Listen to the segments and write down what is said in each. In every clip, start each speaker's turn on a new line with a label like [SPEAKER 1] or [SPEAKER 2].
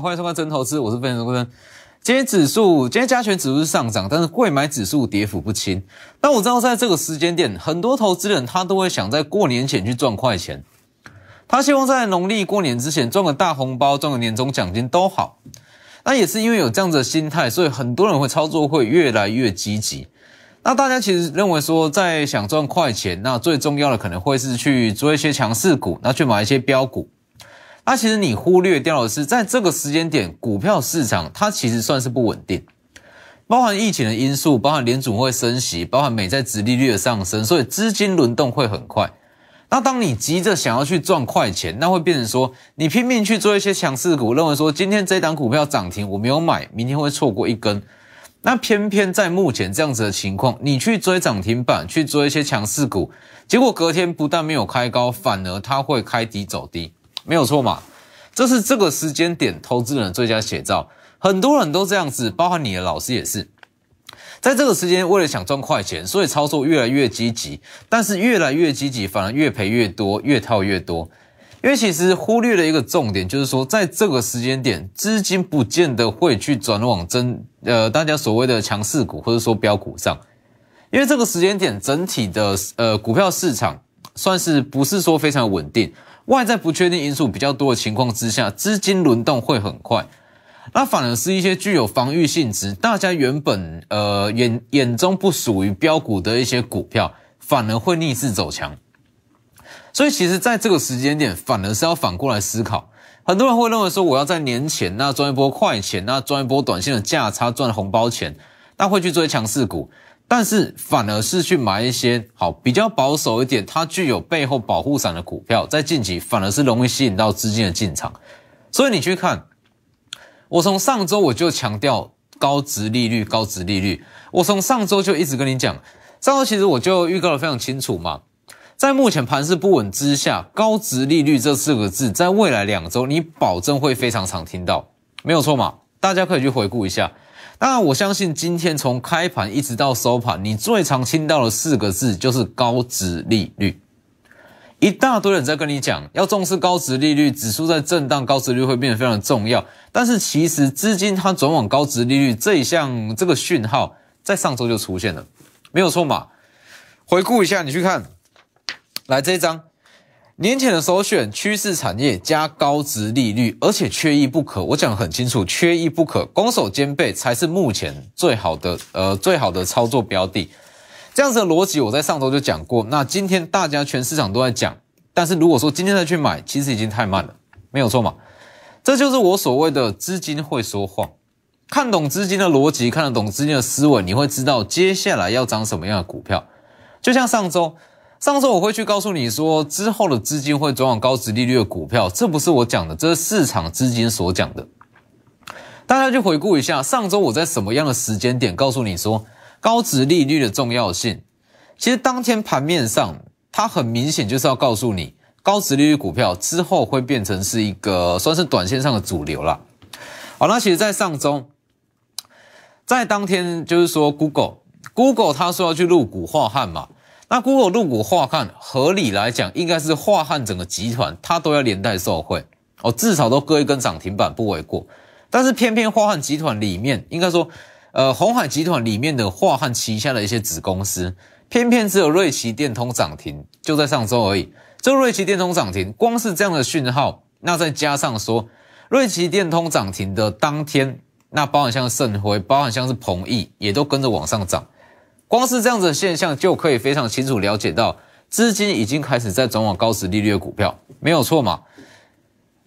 [SPEAKER 1] 欢迎收看真投资，我是分析师郭。今天指数，今天加权指数是上涨，但是贵买指数跌幅不轻。那我知道在这个时间点，很多投资人他都会想在过年前去赚快钱，他希望在农历过年之前赚个大红包，赚个年终奖金都好。那也是因为有这样子的心态，所以很多人会操作会越来越积极。那大家其实认为说，在想赚快钱，那最重要的可能会是去做一些强势股，那去买一些标股。它其实你忽略掉的是，在这个时间点，股票市场它其实算是不稳定，包含疫情的因素，包含联储会升息，包含美债殖利率的上升，所以资金轮动会很快。那当你急着想要去赚快钱，那会变成说，你拼命去做一些强势股，认为说今天这档股票涨停，我没有买，明天会错过一根。那偏偏在目前这样子的情况，你去追涨停板，去追一些强势股，结果隔天不但没有开高，反而它会开低走低，没有错嘛？这是这个时间点投资人最佳写照。很多人都这样子，包含你的老师也是，在这个时间为了想赚快钱，所以操作越来越积极，但是越来越积极，反而越赔越多，越套越多。因为其实忽略了一个重点，就是说，在这个时间点，资金不见得会去转往真呃大家所谓的强势股或者说标股上，因为这个时间点整体的呃股票市场算是不是说非常稳定，外在不确定因素比较多的情况之下，资金轮动会很快，那反而是一些具有防御性质，大家原本呃眼眼中不属于标股的一些股票，反而会逆势走强。所以其实，在这个时间点，反而是要反过来思考。很多人会认为说，我要在年前那赚一波快钱，那赚一波短线的价差，赚红包钱，那会去追强势股，但是反而是去买一些好比较保守一点，它具有背后保护伞的股票，在近期反而是容易吸引到资金的进场。所以你去看，我从上周我就强调高值利率，高值利率，我从上周就一直跟你讲，上周其实我就预告的非常清楚嘛。在目前盘势不稳之下，高值利率这四个字，在未来两周你保证会非常常听到，没有错嘛？大家可以去回顾一下。那，我相信今天从开盘一直到收盘，你最常听到的四个字就是高值利率。一大堆人在跟你讲要重视高值利率，指数在震荡，高值率会变得非常重要。但是其实资金它转往高值利率这一项这个讯号，在上周就出现了，没有错嘛？回顾一下，你去看。来这一张，年前的首选趋势产业加高值利率，而且缺一不可。我讲很清楚，缺一不可，攻守兼备才是目前最好的呃最好的操作标的。这样子的逻辑我在上周就讲过。那今天大家全市场都在讲，但是如果说今天再去买，其实已经太慢了，没有错嘛？这就是我所谓的资金会说话，看懂资金的逻辑，看得懂资金的思维，你会知道接下来要涨什么样的股票。就像上周。上周我会去告诉你说，之后的资金会转往高值利率的股票，这不是我讲的，这是市场资金所讲的。大家去回顾一下，上周我在什么样的时间点告诉你说高值利率的重要性？其实当天盘面上，它很明显就是要告诉你，高值利率股票之后会变成是一个算是短线上的主流了。好，那其实，在上周，在当天就是说，Google，Google 他说要去入股化汉嘛。那 Google 入股化汉，合理来讲，应该是化汉整个集团，它都要连带受惠哦，至少都割一根涨停板不为过。但是偏偏化汉集团里面，应该说，呃，红海集团里面的化汉旗下的一些子公司，偏偏只有瑞奇电通涨停，就在上周而已。这瑞奇电通涨停，光是这样的讯号，那再加上说，瑞奇电通涨停的当天，那包含像盛辉，包含像是鹏益，也都跟着往上涨。光是这样子的现象，就可以非常清楚了解到，资金已经开始在转往高值利率的股票，没有错嘛？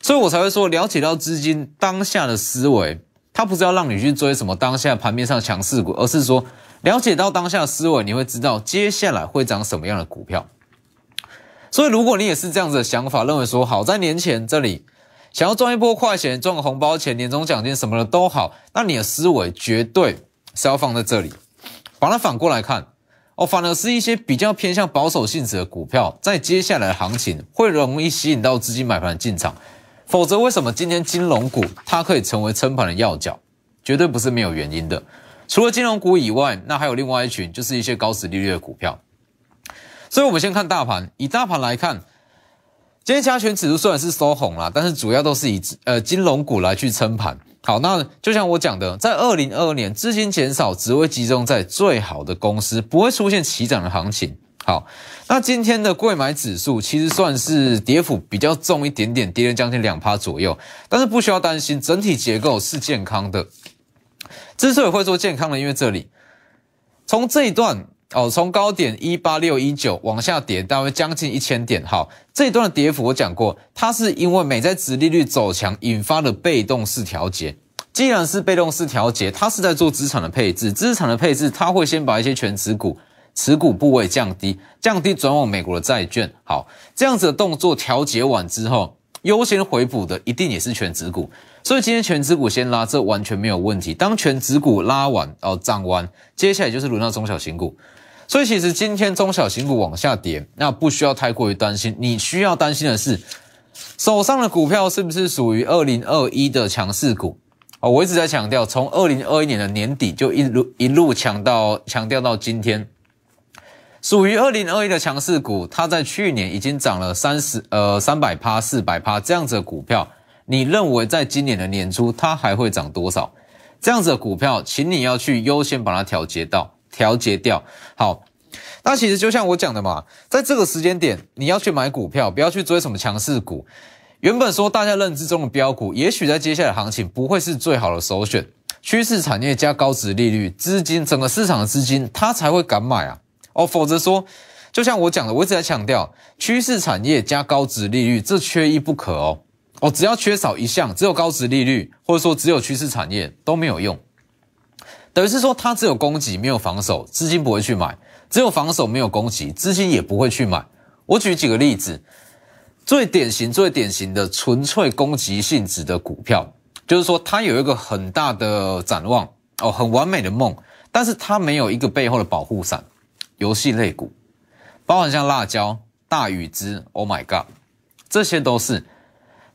[SPEAKER 1] 所以我才会说，了解到资金当下的思维，它不是要让你去追什么当下盘面上强势股，而是说了解到当下的思维，你会知道接下来会涨什么样的股票。所以，如果你也是这样子的想法，认为说好在年前这里想要赚一波快钱，赚个红包钱、年终奖金什么的都好，那你的思维绝对是要放在这里。把它反过来看，哦，反而是一些比较偏向保守性质的股票，在接下来的行情会容易吸引到资金买盘进场。否则，为什么今天金融股它可以成为撑盘的要角？绝对不是没有原因的。除了金融股以外，那还有另外一群，就是一些高值利率的股票。所以，我们先看大盘。以大盘来看，今天加权指数虽然是收红啦，但是主要都是以呃金融股来去撑盘。好，那就像我讲的，在二零二二年资金减少，只会集中在最好的公司，不会出现齐涨的行情。好，那今天的贵买指数其实算是跌幅比较重一点点，跌了将近两趴左右，但是不需要担心，整体结构是健康的。之所以会说健康的，因为这里从这一段。哦，从高点一八六一九往下跌，大约将近一千点。好，这一段的跌幅我讲过，它是因为美债殖利率走强引发的被动式调节。既然是被动式调节，它是在做资产的配置，资产的配置它会先把一些全持股持股部位降低，降低转往美国的债券。好，这样子的动作调节完之后，优先回补的一定也是全持股。所以今天全指股先拉，这完全没有问题。当全指股拉完哦涨完，接下来就是轮到中小型股。所以其实今天中小型股往下跌，那不需要太过于担心。你需要担心的是，手上的股票是不是属于二零二一的强势股？哦，我一直在强调，从二零二一年的年底就一路一路强到强调到今天，属于二零二一的强势股，它在去年已经涨了三十呃三百趴四百趴这样子的股票，你认为在今年的年初它还会涨多少？这样子的股票，请你要去优先把它调节到。调节掉好，那其实就像我讲的嘛，在这个时间点，你要去买股票，不要去追什么强势股。原本说大家认知中的标股，也许在接下来行情不会是最好的首选。趋势产业加高值利率，资金整个市场的资金，它才会敢买啊。哦，否则说，就像我讲的，我一直在强调，趋势产业加高值利率，这缺一不可哦。哦，只要缺少一项，只有高值利率，或者说只有趋势产业都没有用。等于是说，它只有攻击没有防守，资金不会去买；只有防守没有攻击，资金也不会去买。我举几个例子，最典型、最典型的纯粹攻击性质的股票，就是说它有一个很大的展望哦，很完美的梦，但是它没有一个背后的保护伞。游戏类股，包含像辣椒、大禹之、Oh my God，这些都是。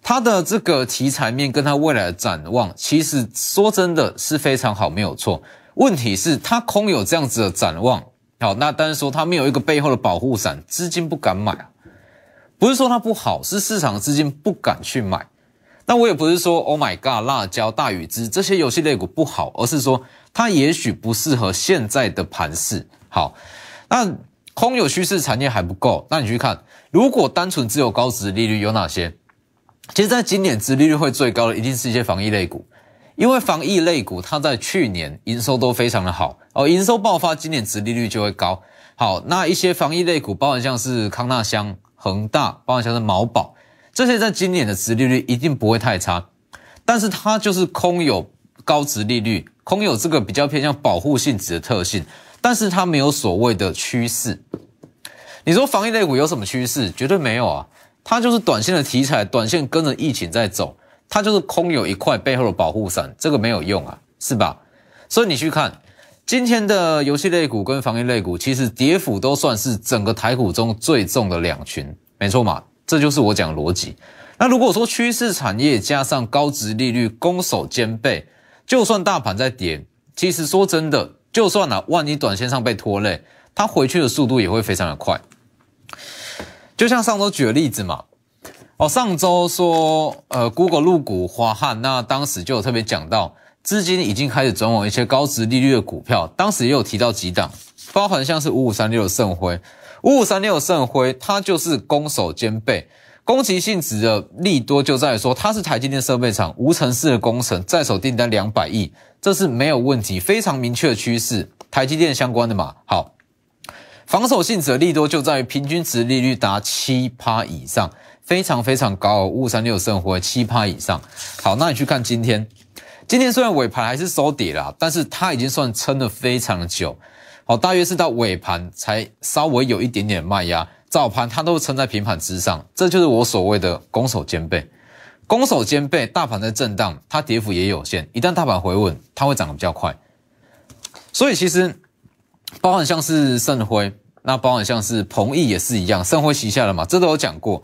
[SPEAKER 1] 它的这个题材面跟它未来的展望，其实说真的是非常好，没有错。问题是它空有这样子的展望，好，那但是说它没有一个背后的保护伞，资金不敢买啊。不是说它不好，是市场资金不敢去买。那我也不是说 Oh my God，辣椒、大禹之这些游戏类股不好，而是说它也许不适合现在的盘势。好，那空有趋势产业还不够，那你去看，如果单纯只有高值利率有哪些？其实，在今年，殖利率会最高的一定是一些防疫类股，因为防疫类股它在去年营收都非常的好哦，营收爆发，今年殖利率就会高。好，那一些防疫类股，包含像是康纳香、恒大，包含像是毛宝，这些在今年的殖利率一定不会太差，但是它就是空有高殖利率，空有这个比较偏向保护性质的特性，但是它没有所谓的趋势。你说防疫类股有什么趋势？绝对没有啊。它就是短线的题材，短线跟着疫情在走，它就是空有一块背后的保护伞，这个没有用啊，是吧？所以你去看今天的游戏类股跟防疫类股，其实跌幅都算是整个台股中最重的两群，没错嘛？这就是我讲的逻辑。那如果说趋势产业加上高值利率攻守兼备，就算大盘在跌，其实说真的，就算啊，万一短线上被拖累，它回去的速度也会非常的快。就像上周举的例子嘛，哦，上周说，呃，Google 入股华汉，那当时就有特别讲到，资金已经开始转往一些高值利率的股票，当时也有提到几档，包含像是五五三六的盛辉，五五三六的盛辉，它就是攻守兼备，攻击性质的利多就在于说，它是台积电设备厂无尘室的工程，在手订单两百亿，这是没有问题，非常明确的趋势，台积电相关的嘛，好。防守性质的利多就在于平均值利率达七趴以上，非常非常高。五五三六生活七趴以上。好，那你去看今天，今天虽然尾盘还是收跌了，但是它已经算撑的非常久。好，大约是到尾盘才稍微有一点点卖压，早盘它都撑在平盘之上。这就是我所谓的攻守兼备。攻守兼备，大盘在震荡，它跌幅也有限。一旦大盘回稳，它会涨得比较快。所以其实。包含像是盛辉，那包含像是鹏毅也是一样，盛辉旗下的嘛，这都有讲过。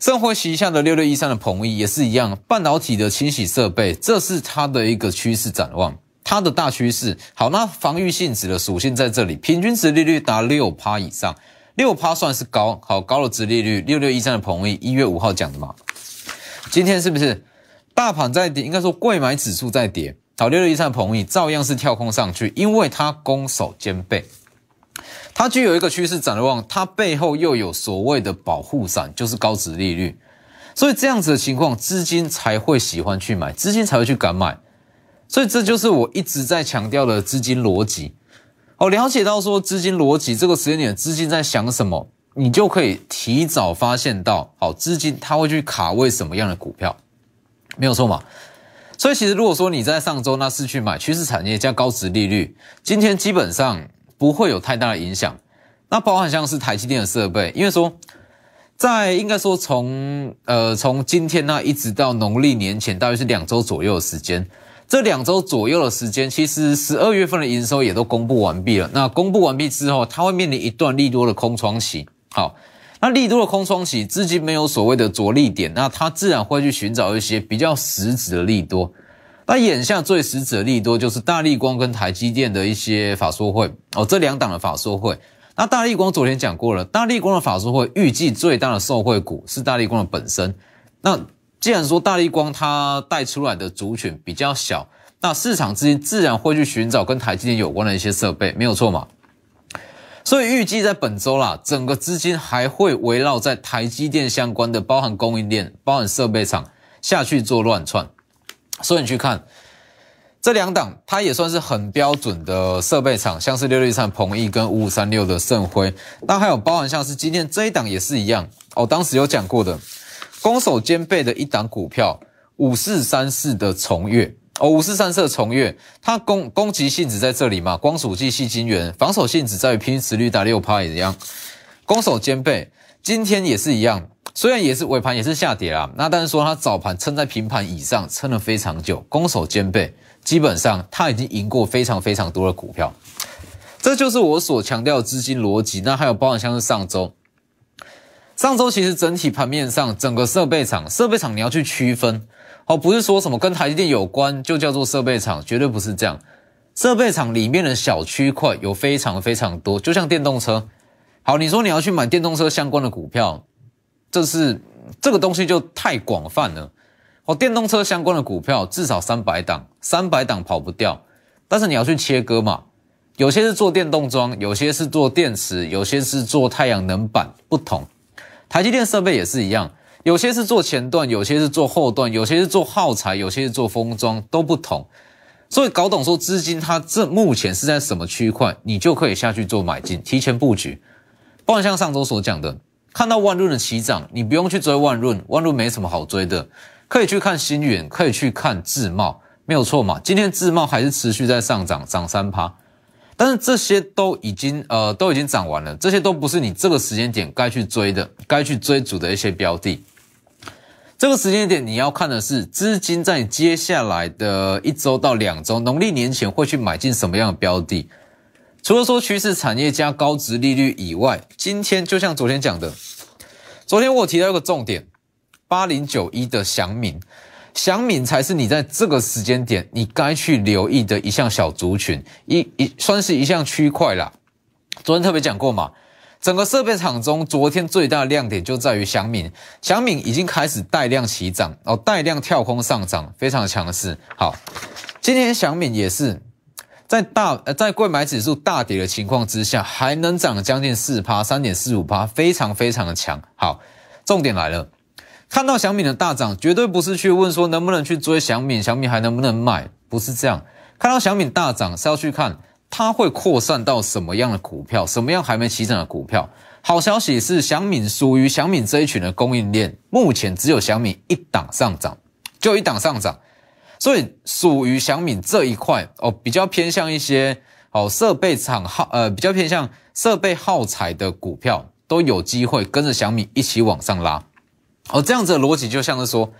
[SPEAKER 1] 盛辉旗下的六六一三的鹏毅也是一样，半导体的清洗设备，这是它的一个趋势展望，它的大趋势。好，那防御性质的属性在这里，平均值利率达六趴以上，六趴算是高，好高的值利率。六六一三的鹏益，一月五号讲的嘛，今天是不是大盘在跌？应该说贵买指数在跌，好六六一三的鹏益照样是跳空上去，因为它攻守兼备，它具有一个趋势展望，它背后又有所谓的保护伞，就是高值利率，所以这样子的情况，资金才会喜欢去买，资金才会去敢买，所以这就是我一直在强调的资金逻辑。哦，了解到说资金逻辑这个时间点，资金在想什么，你就可以提早发现到，好，资金它会去卡位什么样的股票，没有错嘛？所以其实如果说你在上周那是去买趋势产业加高值利率，今天基本上不会有太大的影响。那包含像是台积电的设备，因为说在应该说从呃从今天那一直到农历年前，大约是两周左右的时间。这两周左右的时间，其实十二月份的营收也都公布完毕了。那公布完毕之后，它会面临一段利多的空窗期。好，那利多的空窗期，资金没有所谓的着力点，那它自然会去寻找一些比较实质的利多。那眼下最实质的利多就是大力光跟台积电的一些法说会哦，这两档的法说会。那大力光昨天讲过了，大力光的法说会预计最大的受惠股是大力光的本身。那既然说大力光它带出来的族群比较小，那市场资金自然会去寻找跟台积电有关的一些设备，没有错嘛？所以预计在本周啦，整个资金还会围绕在台积电相关的，包含供应链、包含设备厂下去做乱窜。所以你去看这两档，它也算是很标准的设备厂，像是六六三鹏益跟五五三六的盛辉，那还有包含像是今天这一档也是一样哦，当时有讲过的。攻守兼备的一档股票，五四三四的重越哦，五四三四重越，它攻攻击性质在这里嘛，光属性细金元，防守性质在于拼实率达六趴也一样，攻守兼备，今天也是一样，虽然也是尾盘也是下跌啦，那但是说它早盘撑在平盘以上，撑了非常久，攻守兼备，基本上它已经赢过非常非常多的股票，这就是我所强调的资金逻辑。那还有包含像是上周。上周其实整体盘面上，整个设备厂，设备厂你要去区分，哦，不是说什么跟台积电有关就叫做设备厂，绝对不是这样。设备厂里面的小区块有非常非常多，就像电动车。好，你说你要去买电动车相关的股票，这是这个东西就太广泛了。哦，电动车相关的股票至少三百档，三百档跑不掉。但是你要去切割嘛，有些是做电动桩，有些是做电池，有些是做太阳能板，不同。台积电设备也是一样，有些是做前段，有些是做后段，有些是做耗材，有些是做封装，都不同。所以搞懂说资金它这目前是在什么区块，你就可以下去做买进，提前布局。不然像上周所讲的，看到万润的起涨，你不用去追万润，万润没什么好追的，可以去看新远，可以去看智茂，没有错嘛。今天智茂还是持续在上涨，涨三趴。但是这些都已经呃都已经涨完了，这些都不是你这个时间点该去追的、该去追逐的一些标的。这个时间点你要看的是资金在接下来的一周到两周，农历年前会去买进什么样的标的。除了说趋势产业加高值利率以外，今天就像昨天讲的，昨天我提到一个重点，八零九一的祥敏。祥敏才是你在这个时间点你该去留意的一项小族群，一一算是一项区块啦。昨天特别讲过嘛，整个设备厂中，昨天最大的亮点就在于祥敏，祥敏已经开始带量起涨，哦，带量跳空上涨，非常强势。好，今天祥敏也是在大呃在贵买指数大跌的情况之下，还能涨将近四趴，三点四五趴，非常非常的强。好，重点来了。看到小米的大涨，绝对不是去问说能不能去追小米，小米还能不能卖，不是这样。看到小米大涨是要去看它会扩散到什么样的股票，什么样还没起涨的股票。好消息是，小米属于小米这一群的供应链，目前只有小米一档上涨，就一档上涨，所以属于小米这一块哦，比较偏向一些哦设备厂耗呃比较偏向设备耗材的股票，都有机会跟着小米一起往上拉。哦，这样子的逻辑就像是说，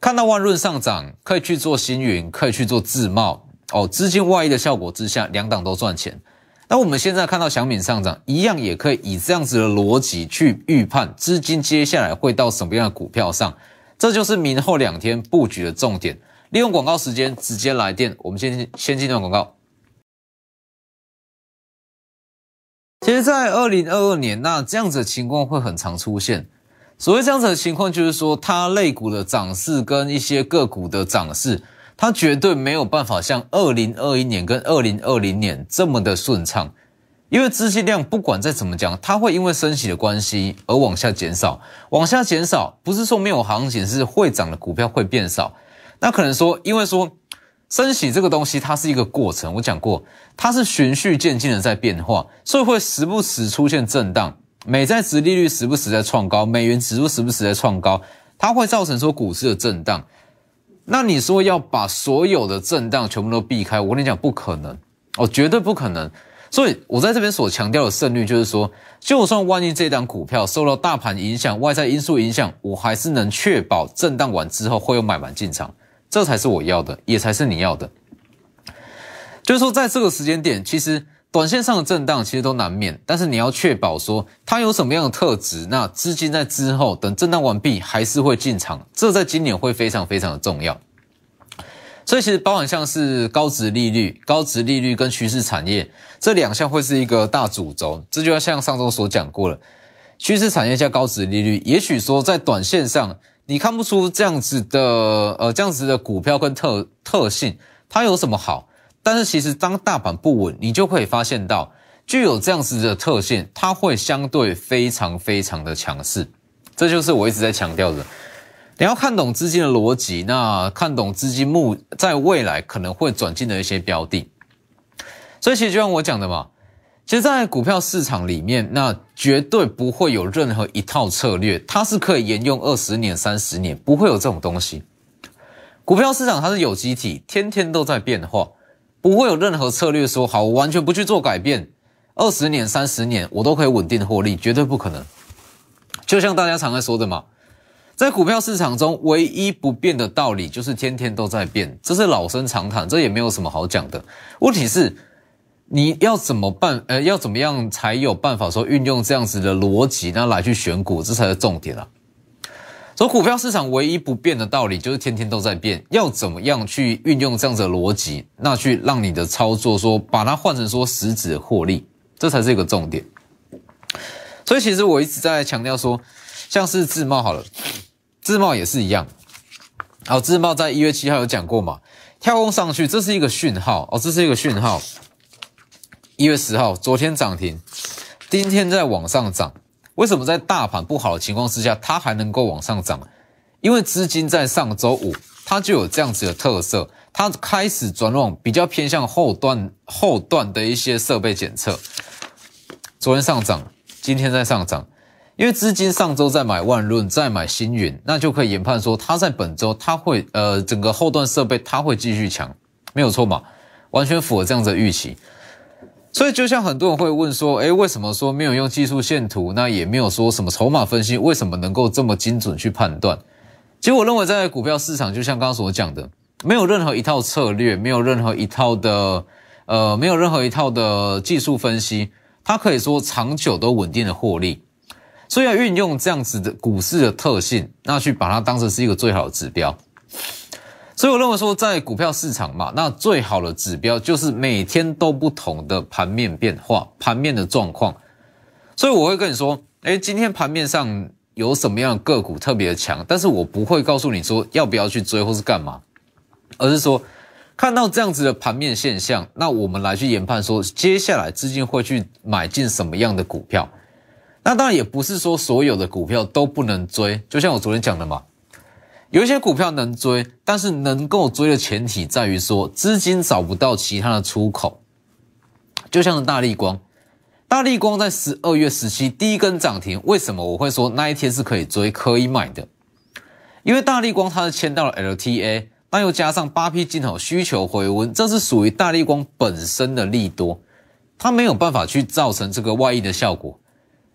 [SPEAKER 1] 看到万润上涨，可以去做星云，可以去做自贸。哦，资金外溢的效果之下，两档都赚钱。那我们现在看到小米上涨，一样也可以以这样子的逻辑去预判资金接下来会到什么样的股票上。这就是明后两天布局的重点。利用广告时间直接来电，我们先先进段广告。其实，在二零二二年，那这样子的情况会很常出现。所谓这样子的情况，就是说，它类股的涨势跟一些个股的涨势，它绝对没有办法像二零二一年跟二零二零年这么的顺畅。因为资金量不管再怎么讲，它会因为升息的关系而往下减少，往下减少，不是说没有行情，是会涨的股票会变少。那可能说，因为说升息这个东西，它是一个过程，我讲过，它是循序渐进的在变化，所以会时不时出现震荡。美债值利率时不时在创高，美元指数时不时在创高，它会造成说股市的震荡。那你说要把所有的震荡全部都避开，我跟你讲不可能，哦，绝对不可能。所以，我在这边所强调的胜率，就是说，就算万一这档股票受到大盘影响、外在因素影响，我还是能确保震荡完之后会有买盘进场，这才是我要的，也才是你要的。就是说，在这个时间点，其实短线上的震荡其实都难免，但是你要确保说它有什么样的特质，那资金在之后等震荡完毕还是会进场，这在今年会非常非常的重要。所以其实包含像是高值利率、高值利率跟趋势产业这两项会是一个大主轴，这就要像上周所讲过了，趋势产业加高值利率，也许说在短线上你看不出这样子的呃这样子的股票跟特特性它有什么好，但是其实当大盘不稳，你就可以发现到具有这样子的特性，它会相对非常非常的强势，这就是我一直在强调的。你要看懂资金的逻辑，那看懂资金目在未来可能会转进的一些标的，所以其实就像我讲的嘛，其实，在股票市场里面，那绝对不会有任何一套策略，它是可以沿用二十年、三十年，不会有这种东西。股票市场它是有机体，天天都在变化，不会有任何策略说好，我完全不去做改变，二十年、三十年我都可以稳定获利，绝对不可能。就像大家常在说的嘛。在股票市场中，唯一不变的道理就是天天都在变，这是老生常谈，这也没有什么好讲的。问题是你要怎么办？呃，要怎么样才有办法说运用这样子的逻辑，那来去选股，这才是重点啊。所以股票市场唯一不变的道理就是天天都在变，要怎么样去运用这样子的逻辑，那去让你的操作说把它换成说实质获利，这才是一个重点。所以其实我一直在强调说，像是自贸好了。自贸也是一样，好，自贸在一月七号有讲过嘛？跳空上去，这是一个讯号哦，这是一个讯号。一月十号，昨天涨停，今天在往上涨。为什么在大盘不好的情况之下，它还能够往上涨？因为资金在上周五，它就有这样子的特色，它开始转往比较偏向后段后段的一些设备检测。昨天上涨，今天在上涨。因为资金上周在买万润，在买星云，那就可以研判说，它在本周它会呃整个后段设备它会继续强，没有错嘛，完全符合这样子的预期。所以就像很多人会问说，诶，为什么说没有用技术线图，那也没有说什么筹码分析，为什么能够这么精准去判断？其实我认为在股票市场，就像刚刚所讲的，没有任何一套策略，没有任何一套的呃，没有任何一套的技术分析，它可以说长久都稳定的获利。所以要运用这样子的股市的特性，那去把它当成是一个最好的指标。所以我认为说，在股票市场嘛，那最好的指标就是每天都不同的盘面变化、盘面的状况。所以我会跟你说，哎，今天盘面上有什么样的个股特别强，但是我不会告诉你说要不要去追或是干嘛，而是说看到这样子的盘面现象，那我们来去研判说，接下来资金会去买进什么样的股票。那当然也不是说所有的股票都不能追，就像我昨天讲的嘛，有一些股票能追，但是能够追的前提在于说资金找不到其他的出口。就像是大力光，大力光在十二月十七第一根涨停，为什么我会说那一天是可以追、可以买的？因为大力光它是签到了 LTA，那又加上八 P 镜头需求回温，这是属于大力光本身的利多，它没有办法去造成这个外溢的效果。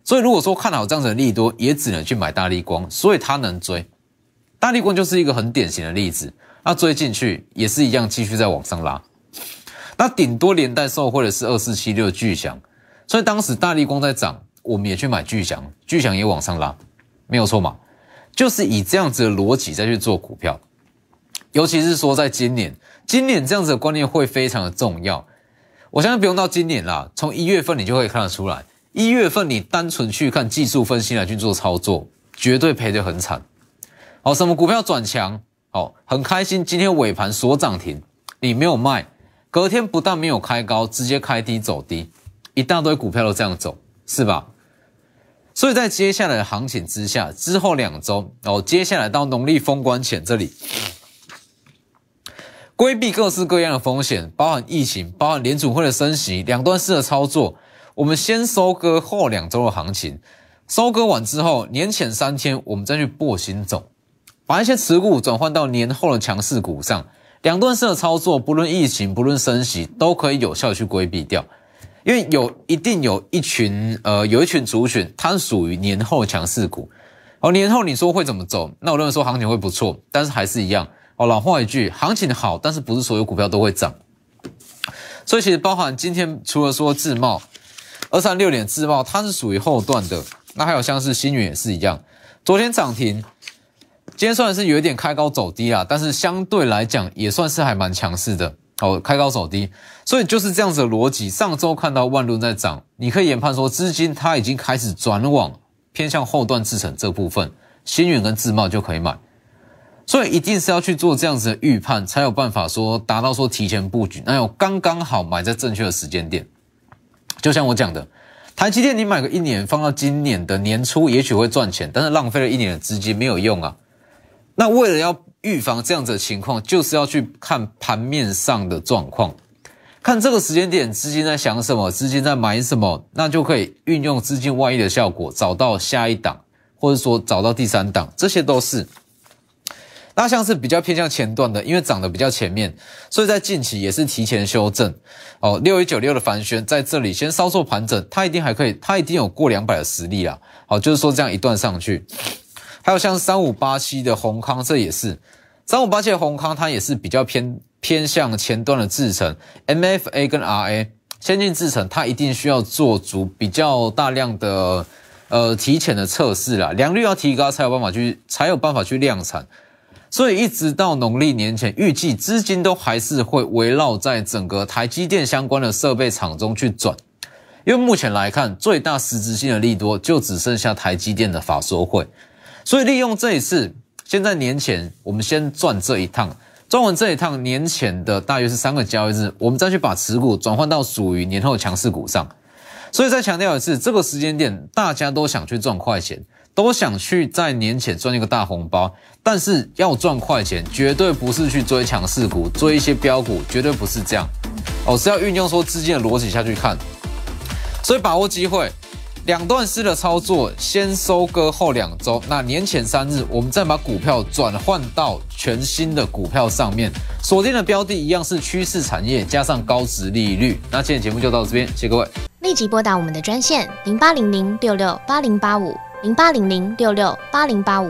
[SPEAKER 1] 所以如果说看好这样子的利多，也只能去买大力光，所以它能追。大力光就是一个很典型的例子，那追进去也是一样，继续在往上拉。那顶多连带受或者是二四七六巨响，所以当时大力光在涨，我们也去买巨响，巨响也往上拉，没有错嘛？就是以这样子的逻辑再去做股票，尤其是说在今年，今年这样子的观念会非常的重要。我相信不用到今年啦，从一月份你就可以看得出来。一月份你单纯去看技术分析来去做操作，绝对赔得很惨。好，什么股票转强？好，很开心，今天尾盘锁涨停，你没有卖，隔天不但没有开高，直接开低走低，一大堆股票都这样走，是吧？所以在接下来的行情之下，之后两周哦，接下来到农历封关前这里，规避各式各样的风险，包含疫情，包含联储会的升息，两段式的操作，我们先收割后两周的行情，收割完之后，年前三天我们再去破新走。把一些持股转换到年后的强势股上，两段式的操作，不论疫情，不论升息，都可以有效去规避掉。因为有一定有一群呃，有一群族群，它是属于年后强势股。哦年后你说会怎么走？那我认为说行情会不错，但是还是一样哦。老话一句，行情好，但是不是所有股票都会涨。所以其实包含今天除了说自贸二三六点自贸，它是属于后段的。那还有像是新源也是一样，昨天涨停。今天算是有一点开高走低啊，但是相对来讲也算是还蛮强势的。哦，开高走低，所以就是这样子的逻辑。上周看到万润在涨，你可以研判说资金它已经开始转往偏向后段制成这部分，新远跟自贸就可以买。所以一定是要去做这样子的预判，才有办法说达到说提前布局，那有刚刚好买在正确的时间点。就像我讲的，台积电你买个一年放到今年的年初，也许会赚钱，但是浪费了一年的资金没有用啊。那为了要预防这样子的情况，就是要去看盘面上的状况，看这个时间点资金在想什么，资金在买什么，那就可以运用资金外溢的效果，找到下一档，或者说找到第三档，这些都是。那像是比较偏向前段的，因为涨得比较前面，所以在近期也是提前修正。哦，六一九六的繁轩在这里先稍作盘整，它一定还可以，它一定有过两百的实力啦。好，就是说这样一段上去。还有像三五八七的宏康，这也是。三五八七的宏康，它也是比较偏偏向前端的制程，MFA 跟 RA 先进制程，它一定需要做足比较大量的呃提前的测试啦，良率要提高才有办法去才有办法去量产，所以一直到农历年前，预计资金都还是会围绕在整个台积电相关的设备厂中去转，因为目前来看，最大实质性的利多就只剩下台积电的法说会。所以利用这一次，现在年前我们先赚这一趟，赚完这一趟年前的大约是三个交易日，我们再去把持股转换到属于年后强势股上。所以再强调一次，这个时间点大家都想去赚快钱，都想去在年前赚一个大红包，但是要赚快钱，绝对不是去追强势股，追一些标股，绝对不是这样。哦，是要运用说资金的逻辑下去看，所以把握机会。两段式的操作，先收割后两周，那年前三日，我们再把股票转换到全新的股票上面，锁定的标的一样是趋势产业，加上高值利率。那今天节目就到这边，谢谢各位。
[SPEAKER 2] 立即拨打我们的专线零八零零六六八零八五零八零零六六八零八五